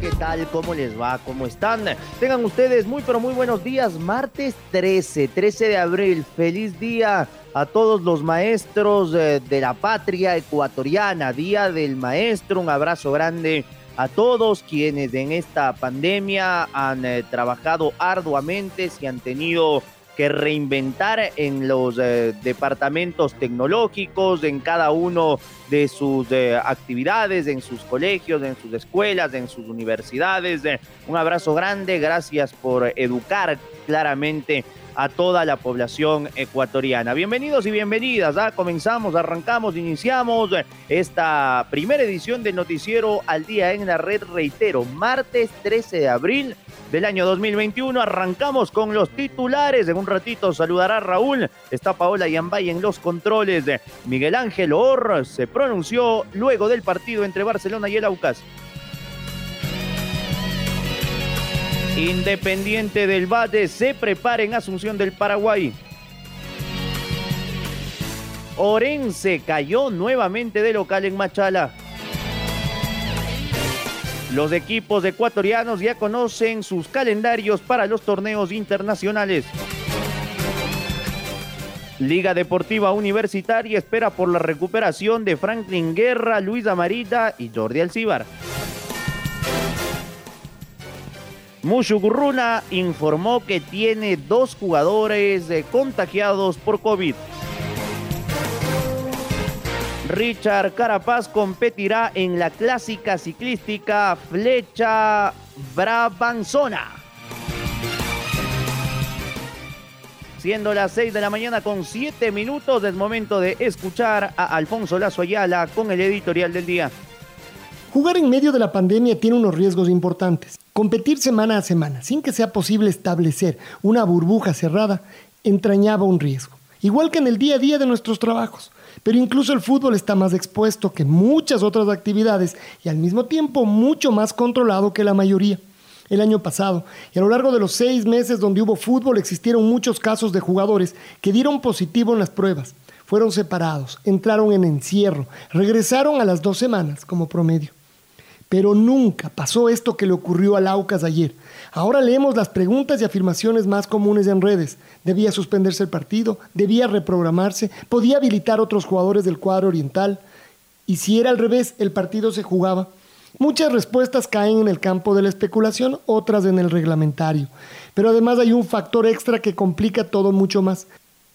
¿Qué tal? ¿Cómo les va? ¿Cómo están? Tengan ustedes muy, pero muy buenos días. Martes 13, 13 de abril. Feliz día a todos los maestros eh, de la patria ecuatoriana. Día del maestro. Un abrazo grande a todos quienes en esta pandemia han eh, trabajado arduamente, y han tenido que reinventar en los eh, departamentos tecnológicos, en cada uno de sus eh, actividades, en sus colegios, en sus escuelas, en sus universidades. Eh, un abrazo grande, gracias por educar claramente a toda la población ecuatoriana. Bienvenidos y bienvenidas. ¿ah? Comenzamos, arrancamos, iniciamos esta primera edición del noticiero al día en la red. Reitero, martes 13 de abril del año 2021. Arrancamos con los titulares. En un ratito saludará Raúl. Está Paola Yambay en los controles. Miguel Ángel Or se pronunció luego del partido entre Barcelona y el Aucas. Independiente del Valle se prepara en Asunción del Paraguay. Orense cayó nuevamente de local en Machala. Los equipos ecuatorianos ya conocen sus calendarios para los torneos internacionales. Liga Deportiva Universitaria espera por la recuperación de Franklin Guerra, Luis Amarita y Jordi Alcibar. Mushu informó que tiene dos jugadores eh, contagiados por COVID. Richard Carapaz competirá en la clásica ciclística Flecha Brabanzona. Siendo las 6 de la mañana con 7 minutos, es momento de escuchar a Alfonso Lazo Ayala con el editorial del día. Jugar en medio de la pandemia tiene unos riesgos importantes. Competir semana a semana sin que sea posible establecer una burbuja cerrada entrañaba un riesgo, igual que en el día a día de nuestros trabajos. Pero incluso el fútbol está más expuesto que muchas otras actividades y al mismo tiempo mucho más controlado que la mayoría. El año pasado, y a lo largo de los seis meses donde hubo fútbol, existieron muchos casos de jugadores que dieron positivo en las pruebas. Fueron separados, entraron en encierro, regresaron a las dos semanas como promedio. Pero nunca pasó esto que le ocurrió a Laucas ayer. Ahora leemos las preguntas y afirmaciones más comunes en redes. ¿Debía suspenderse el partido? ¿Debía reprogramarse? ¿Podía habilitar otros jugadores del cuadro oriental? Y si era al revés, el partido se jugaba. Muchas respuestas caen en el campo de la especulación, otras en el reglamentario. Pero además hay un factor extra que complica todo mucho más.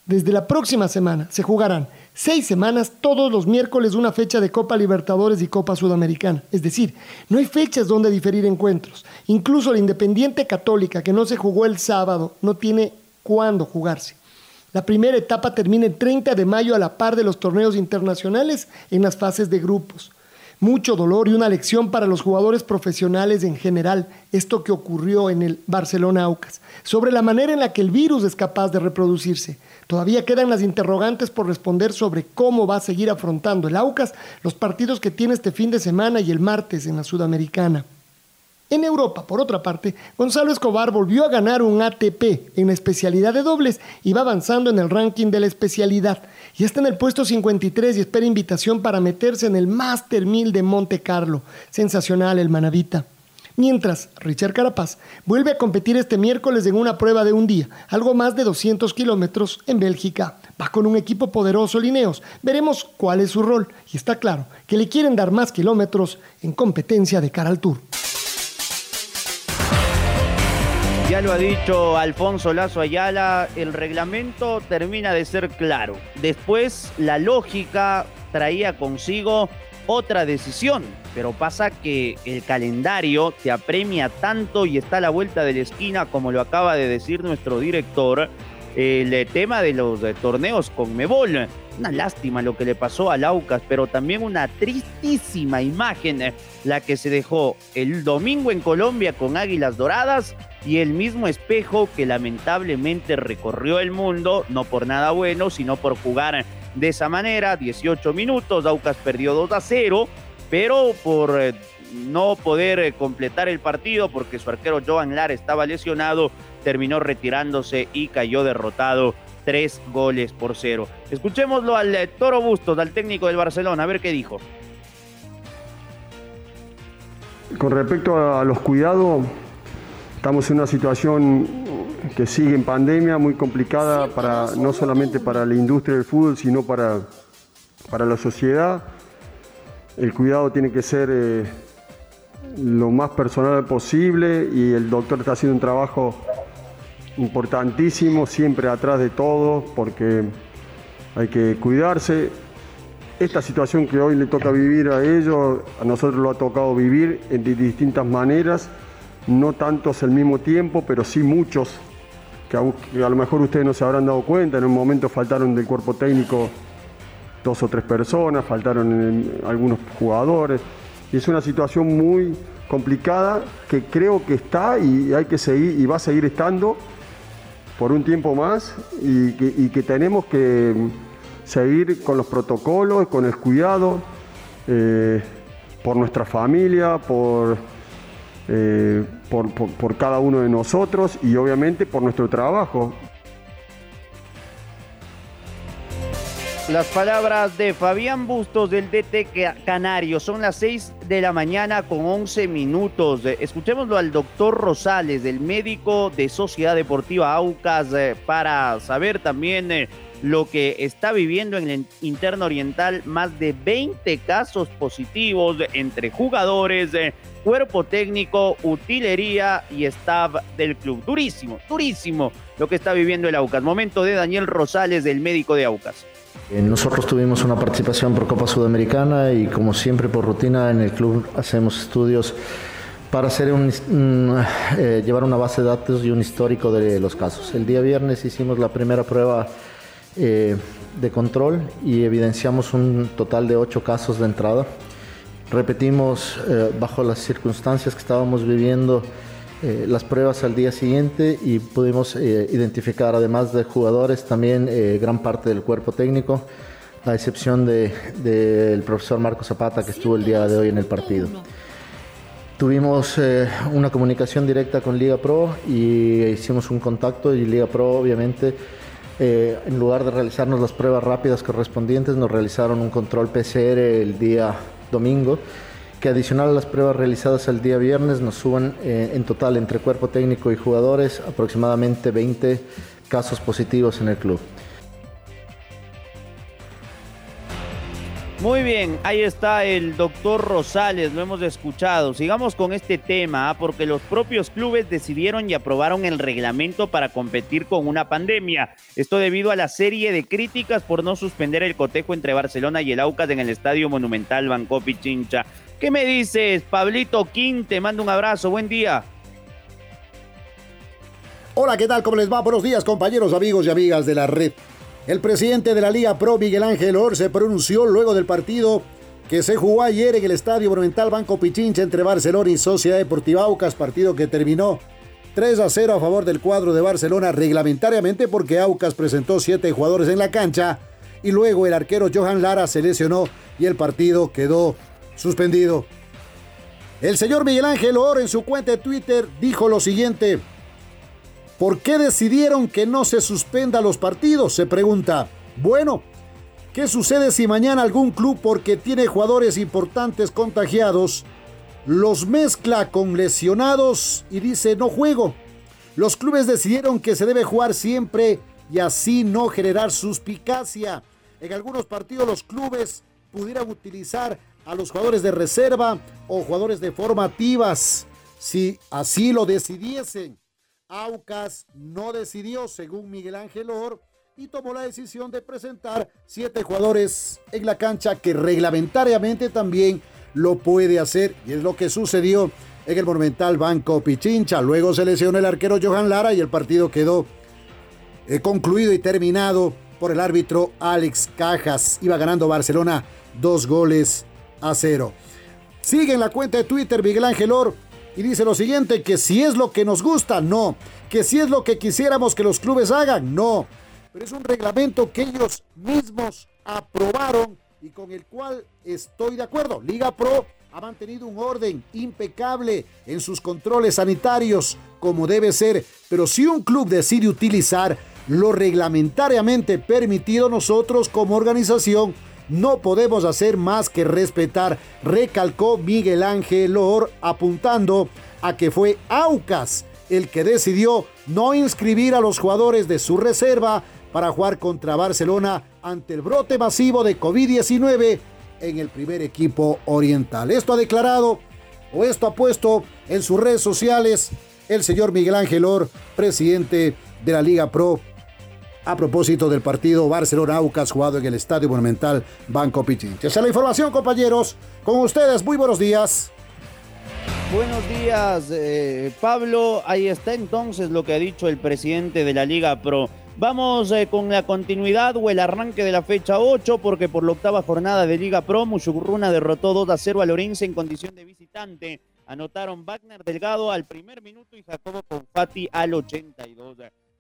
Desde la próxima semana se jugarán seis semanas todos los miércoles una fecha de Copa Libertadores y Copa Sudamericana. Es decir, no hay fechas donde diferir encuentros. Incluso la Independiente Católica, que no se jugó el sábado, no tiene cuándo jugarse. La primera etapa termina el 30 de mayo a la par de los torneos internacionales en las fases de grupos mucho dolor y una lección para los jugadores profesionales en general, esto que ocurrió en el Barcelona Aucas, sobre la manera en la que el virus es capaz de reproducirse. Todavía quedan las interrogantes por responder sobre cómo va a seguir afrontando el Aucas los partidos que tiene este fin de semana y el martes en la Sudamericana. En Europa, por otra parte, Gonzalo Escobar volvió a ganar un ATP en la especialidad de dobles y va avanzando en el ranking de la especialidad. Y está en el puesto 53 y espera invitación para meterse en el Master 1000 de Monte Carlo. Sensacional el manavita. Mientras, Richard Carapaz vuelve a competir este miércoles en una prueba de un día, algo más de 200 kilómetros en Bélgica. Va con un equipo poderoso Lineos. Veremos cuál es su rol. Y está claro que le quieren dar más kilómetros en competencia de cara al Tour. Ya lo ha dicho Alfonso Lazo Ayala, el reglamento termina de ser claro. Después la lógica traía consigo otra decisión, pero pasa que el calendario te apremia tanto y está a la vuelta de la esquina, como lo acaba de decir nuestro director, el tema de los torneos con Mebol. Una lástima lo que le pasó a Laucas, pero también una tristísima imagen eh, la que se dejó el domingo en Colombia con Águilas Doradas y el mismo espejo que lamentablemente recorrió el mundo, no por nada bueno, sino por jugar de esa manera, 18 minutos, Aucas perdió 2 a 0, pero por eh, no poder eh, completar el partido porque su arquero Joan Lara estaba lesionado, terminó retirándose y cayó derrotado tres goles por cero. Escuchémoslo al eh, Toro Bustos, al técnico del Barcelona, a ver qué dijo. Con respecto a los cuidados, estamos en una situación que sigue en pandemia, muy complicada para, no solamente para la industria del fútbol, sino para, para la sociedad. El cuidado tiene que ser eh, lo más personal posible y el doctor está haciendo un trabajo importantísimo, siempre atrás de todo, porque hay que cuidarse. Esta situación que hoy le toca vivir a ellos, a nosotros lo ha tocado vivir de distintas maneras, no tantos al mismo tiempo, pero sí muchos que a, lo mejor ustedes no se habrán dado cuenta, en un momento faltaron del cuerpo técnico dos o tres personas, faltaron algunos jugadores, y es una situación muy complicada que creo que está y hay que seguir y va a seguir estando por un tiempo más y que, tenemos que seguir con los protocolos, con el cuidado eh, por nuestra familia, eh, por, por, cada uno de nosotros y obviamente por nuestro trabajo. Las palabras de Fabián Bustos del DT Canario. Son las 6 de la mañana con 11 minutos. Escuchémoslo al doctor Rosales, del médico de Sociedad Deportiva Aucas, eh, para saber también eh, lo que está viviendo en el interno oriental. Más de 20 casos positivos entre jugadores, cuerpo técnico, utilería y staff del club. Durísimo, durísimo lo que está viviendo el Aucas. Momento de Daniel Rosales, del médico de Aucas. Eh, nosotros tuvimos una participación por Copa Sudamericana y como siempre por rutina en el club hacemos estudios para eh, llevar una base de datos y un histórico de los casos. El día viernes hicimos la primera prueba eh, de control y evidenciamos un total de ocho casos de entrada. Repetimos bajo las circunstancias que estábamos viviendo eh, las pruebas al día siguiente y pudimos eh, identificar, además de jugadores, también gran parte del cuerpo técnico, a excepción del profesor Marco Zapata que estuvo el día de hoy en el partido. Tuvimos una comunicación directa con Liga Pro y hicimos un contacto y Liga Pro obviamente en lugar de realizarnos las pruebas rápidas correspondientes nos realizaron un control PCR el día domingo, que adicional a las pruebas realizadas el día viernes nos suban eh, en total entre cuerpo técnico y jugadores aproximadamente 20 casos positivos en el club. Muy bien, ahí está el doctor Rosales, lo hemos escuchado. Sigamos con este tema, ¿ah? porque los propios clubes decidieron y aprobaron el reglamento para competir con una pandemia. Esto debido a la serie de críticas por no suspender el cotejo entre Barcelona y el Aucas en el Estadio Monumental Banco Pichincha. ¿Qué me dices, Pablito Quín? Te mando un abrazo, buen día. Hola, ¿qué tal? ¿Cómo les va? Buenos días, compañeros, amigos y amigas de la red. El presidente de la Liga Pro, Miguel Ángel Or, se pronunció luego del partido que se jugó ayer en el Estadio Monumental Banco Pichincha entre Barcelona y Sociedad Deportiva Aucas, partido que terminó 3 a 0 a favor del cuadro de Barcelona reglamentariamente porque Aucas presentó 7 jugadores en la cancha y luego el arquero Johan Lara se lesionó y el partido quedó suspendido. El señor Miguel Ángel Or en su cuenta de Twitter dijo lo siguiente. ¿Por qué decidieron que no se suspenda los partidos? Se pregunta. Bueno, ¿qué sucede si mañana algún club, porque tiene jugadores importantes contagiados, los mezcla con lesionados y dice no juego? Los clubes decidieron que se debe jugar siempre y así no generar suspicacia. En algunos partidos los clubes pudieran utilizar a los jugadores de reserva o jugadores de formativas si así lo decidiesen. Aucas no decidió, según Miguel Ángel Or, y tomó la decisión de presentar siete jugadores en la cancha que reglamentariamente también lo puede hacer y es lo que sucedió en el Monumental Banco Pichincha. Luego se lesionó el arquero Johan Lara y el partido quedó eh, concluido y terminado por el árbitro Alex Cajas. Iba ganando Barcelona dos goles a cero. Sigue en la cuenta de Twitter Miguel Ángel Or y dice lo siguiente, que si es lo que nos gusta, no. Que si es lo que quisiéramos que los clubes hagan, no pero es un reglamento que ellos mismos aprobaron y con el cual estoy de acuerdo. Liga Pro ha mantenido un orden impecable en sus controles sanitarios, como debe ser, pero si un club decide utilizar lo reglamentariamente permitido, nosotros como organización no podemos hacer más que respetar, recalcó Miguel Ángel Or, apuntando a que fue Aucas el que decidió no inscribir a los jugadores de su reserva para jugar contra Barcelona ante el brote masivo de COVID-19 en el primer equipo oriental. Esto ha declarado o esto ha puesto en sus redes sociales el señor Miguel Ángel Or, presidente de la Liga Pro, a propósito del partido Barcelona-Aucas jugado en el Estadio Monumental Banco Pichincha. La información, compañeros. Con ustedes, muy buenos días. Buenos días, eh, Pablo. Ahí está entonces lo que ha dicho el presidente de la Liga Pro. Vamos eh, con la continuidad o el arranque de la fecha 8, porque por la octava jornada de Liga Pro, Mushugurruna derrotó 2 a 0 a Lorenzo en condición de visitante. Anotaron Wagner Delgado al primer minuto y Jacobo Confati al 82.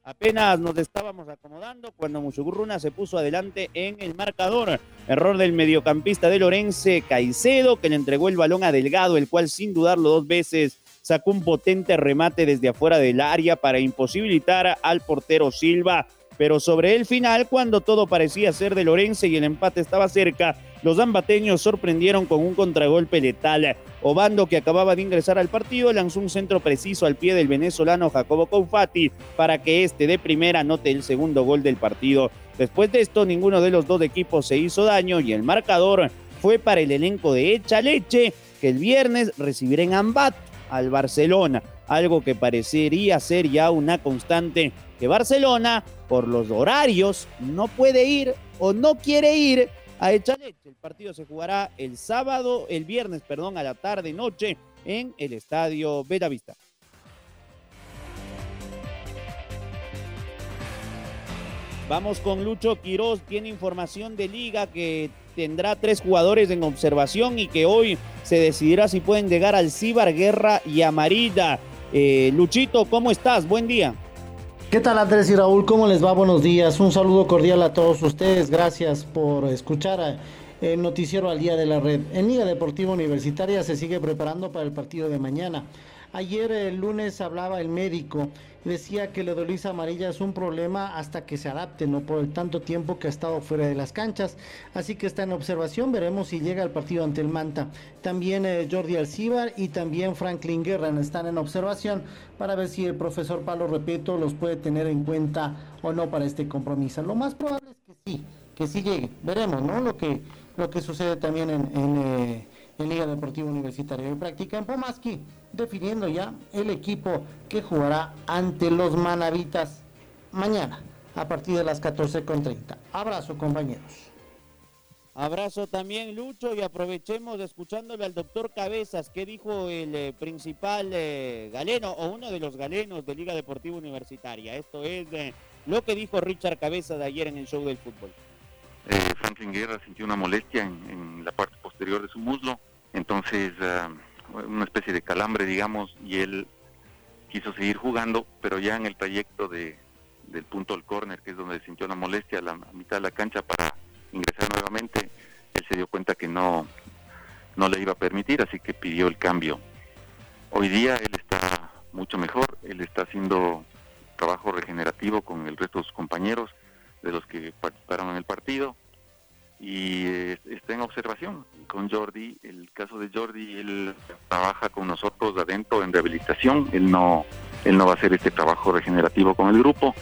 Apenas nos estábamos acomodando cuando Mushugurruna se puso adelante en el marcador. Error del mediocampista de Lorense Caicedo, que le entregó el balón a Delgado, el cual sin dudarlo dos veces sacó un potente remate desde afuera del área para imposibilitar al portero Silva. Pero sobre el final, cuando todo parecía ser de Lorenzo y el empate estaba cerca, los ambateños sorprendieron con un contragolpe letal. Obando, que acababa de ingresar al partido, lanzó un centro preciso al pie del venezolano Jacobo Confati para que este de primera anote el segundo gol del partido. Después de esto, ninguno de los dos equipos se hizo daño y el marcador fue para el elenco de Echa Leche, que el viernes recibirá en Ambat al Barcelona, algo que parecería ser ya una constante que Barcelona, por los horarios, no puede ir o no quiere ir a Echaleche. El partido se jugará el sábado, el viernes, perdón, a la tarde noche en el estadio Vista. Vamos con Lucho Quiroz, tiene información de liga que tendrá tres jugadores en observación y que hoy se decidirá si pueden llegar al Cibar, Guerra y Amarilla. Eh, Luchito, ¿cómo estás? Buen día. ¿Qué tal Andrés y Raúl? ¿Cómo les va? Buenos días. Un saludo cordial a todos ustedes. Gracias por escuchar el noticiero al día de la red. En Liga Deportiva Universitaria se sigue preparando para el partido de mañana. Ayer el lunes hablaba el médico decía que la dolisa amarilla es un problema hasta que se adapte, no por el tanto tiempo que ha estado fuera de las canchas. Así que está en observación, veremos si llega al partido ante el Manta. También eh, Jordi Alcibar y también Franklin Guerra están en observación para ver si el profesor Palo Repeto los puede tener en cuenta o no para este compromiso. Lo más probable es que sí, que sí llegue. Veremos, ¿no? Lo que, lo que sucede también en... Eh, en Liga Deportiva Universitaria de Práctica en Pomaski, definiendo ya el equipo que jugará ante los Manavitas mañana a partir de las 14.30. Abrazo compañeros. Abrazo también Lucho y aprovechemos escuchándole al doctor Cabezas, que dijo el eh, principal eh, galeno o uno de los galenos de Liga Deportiva Universitaria. Esto es eh, lo que dijo Richard Cabezas de ayer en el show del fútbol. Franklin Guerra sintió una molestia en, la parte posterior de su muslo, entonces ah, una especie de calambre, digamos, y él quiso seguir jugando, pero ya en el trayecto de, del punto del córner, que es donde sintió la molestia, a la mitad de la cancha para ingresar nuevamente, él se dio cuenta que no, no le iba a permitir, así que pidió el cambio. Hoy día él está mucho mejor, él está haciendo trabajo regenerativo con el resto de sus compañeros, de los que participaron en el partido y eh, está en observación con Jordi. El caso de Jordi, él trabaja con nosotros adentro en rehabilitación, él no, él no va a hacer este trabajo regenerativo con el grupo.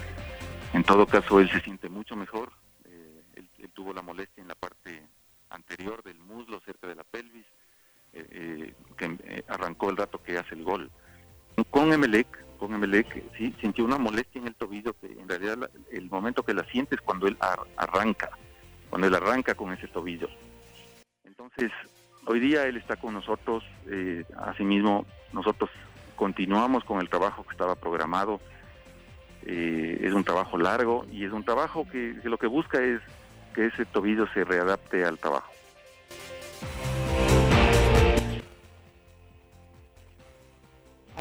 En todo caso, él se siente mucho mejor. Eh, él, tuvo la molestia en la parte anterior del muslo, cerca de la pelvis, eh, que arrancó el rato que hace el gol. Con Emelec, con Emelec, sí, sintió una molestia en el tobillo que en realidad el momento que la siente es cuando él arranca, cuando él arranca con ese tobillo. Entonces, hoy día él está con nosotros, eh, asimismo nosotros continuamos con el trabajo que estaba programado, eh, es un trabajo largo y es un trabajo que lo que busca es que ese tobillo se readapte al trabajo.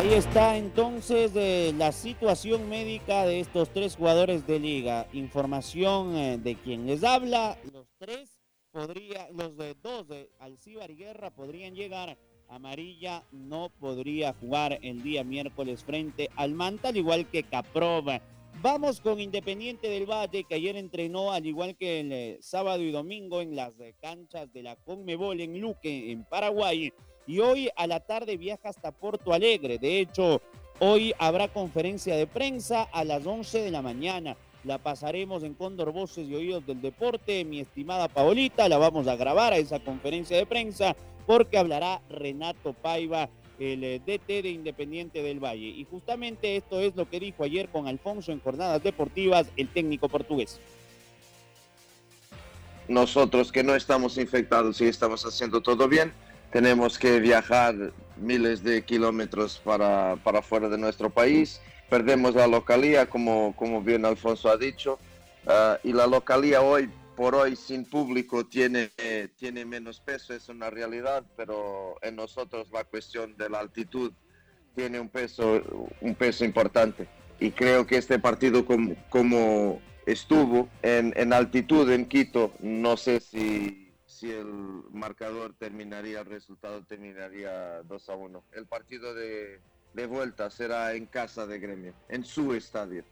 Ahí está entonces eh, la situación médica de estos tres jugadores de liga. Información eh, de quien les habla. Los tres podría, los de dos de Alcibar y Guerra podrían llegar. Amarilla no podría jugar el día miércoles frente al Manta, al igual que Caprova. Vamos con Independiente del Valle, que ayer entrenó, al igual que el eh, sábado y domingo, en las canchas de la Conmebol en Luque, en Paraguay y hoy a la tarde viaja hasta Porto Alegre. De hecho, hoy habrá conferencia de prensa a las 11 de la mañana. La pasaremos en Cóndor Voces y Oídos del Deporte, mi estimada Paolita. La vamos a grabar a esa conferencia de prensa porque hablará Renato Paiva, el eh, DT de Independiente del Valle. Y justamente esto es lo que dijo ayer con Alfonso en Jornadas Deportivas el técnico portugués. Nosotros que no estamos infectados y estamos haciendo todo bien, tenemos que viajar miles de kilómetros para, para fuera de nuestro país, perdemos la localía, como, como bien Alfonso ha dicho, ah, y la localía hoy por hoy sin público tiene, tiene menos peso, es una realidad, pero en nosotros la cuestión de la altitud tiene un peso, un peso importante. Y creo que este partido como, como estuvo en, en altitud en Quito, no sé si si el marcador terminaría, el resultado terminaría 2 a 1. El partido de vuelta será en casa de Gremio, en su estadio.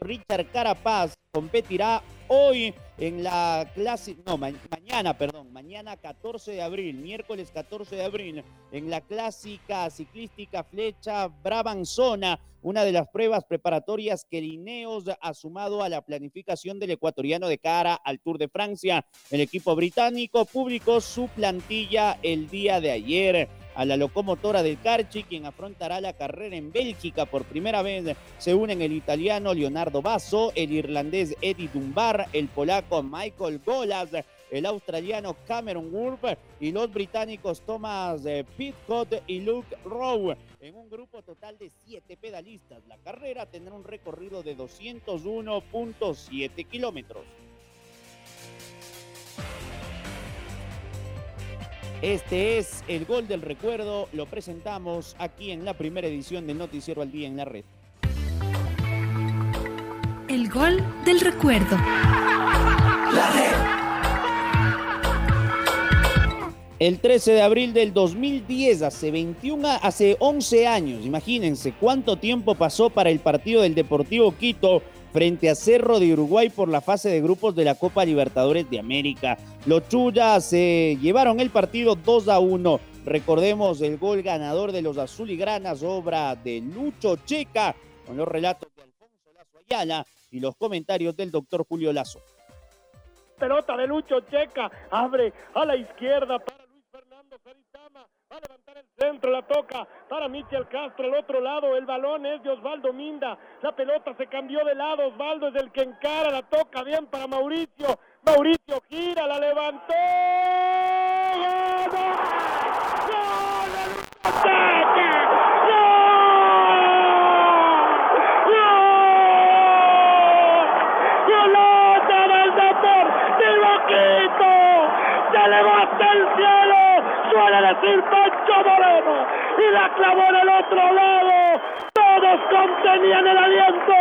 Richard Carapaz competirá hoy en la clase, no, mañana, perdón, mañana 14 de abril, miércoles 14 de abril, en la clásica ciclística flecha Brabanzona, una de las pruebas preparatorias que Lineos ha sumado a la planificación del ecuatoriano de cara al Tour de Francia. El equipo británico publicó su plantilla el día de ayer a la locomotora del Carchi, quien afrontará la carrera en Bélgica por primera vez. Se unen el italiano Leonardo Basso, el irlandés Eddie Dunbar, el polaco Michael Golas, el australiano Cameron Wolf y los británicos Thomas eh, Pitcott y Luke Rowe. En un grupo total de siete pedalistas, la carrera tendrá un recorrido de 201.7 kilómetros. Este es el gol del recuerdo, lo presentamos aquí en la primera edición del Noticiero al Día en la Red. El gol del recuerdo. La red. El 13 de abril del 2010, hace 21, hace 11 años, imagínense cuánto tiempo pasó para el partido del Deportivo Quito frente a Cerro de Uruguay por la fase de grupos de la Copa Libertadores de América. Los Chuyas se llevaron el partido 2 a 1. Recordemos el gol ganador de los azuligranas, obra de Lucho Checa, con los relatos de Alfonso Lazo Ayala y los comentarios del doctor Julio Lazo. Pelota de Lucho Checa, abre a la izquierda para Luis Fernando Saritama, va a levantar el centro, la toca para Michel Castro, al otro lado, el balón es de Osvaldo Minda, la pelota se cambió de lado, Osvaldo es el que encara, la toca bien para Mauricio, Mauricio gira, la levantó, decir y la clavó en el otro lado. Todos contenían el aliento,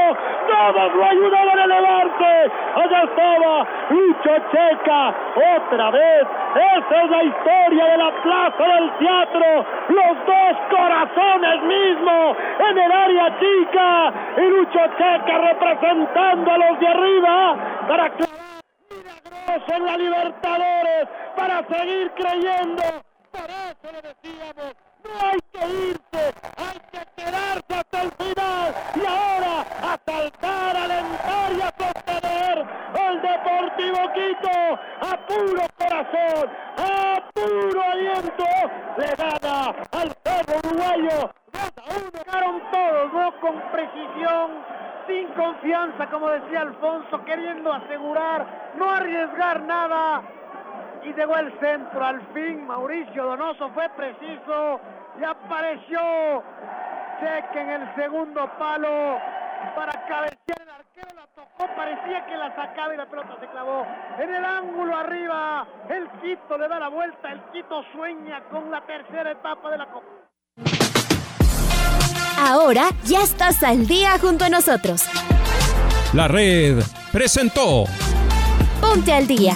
todos lo ayudaban a elevarse. Allá estaba Lucho Checa, otra vez. Esa es la historia de la plaza del teatro. Los dos corazones mismos en el área chica. Y Lucho Checa representando a los de arriba para clavar en la Libertadores, para seguir creyendo que irse, hay que quedarse hasta el final y ahora a saltar, a alentar y a sostener el Deportivo Quito a puro corazón, a puro aliento, le gana al cerro uruguayo. 2 a 1, todos, ¿no? con precisión, sin confianza, como decía Alfonso, queriendo asegurar, no arriesgar nada. Y llegó el centro al fin. Mauricio Donoso fue preciso y apareció Cheque en el segundo palo para cabecear el arquero. La tocó, parecía que la sacaba y la pelota se clavó en el ángulo arriba. El Quito le da la vuelta. El Quito sueña con la tercera etapa de la Copa. Ahora ya estás al día junto a nosotros. La red presentó Ponte al día.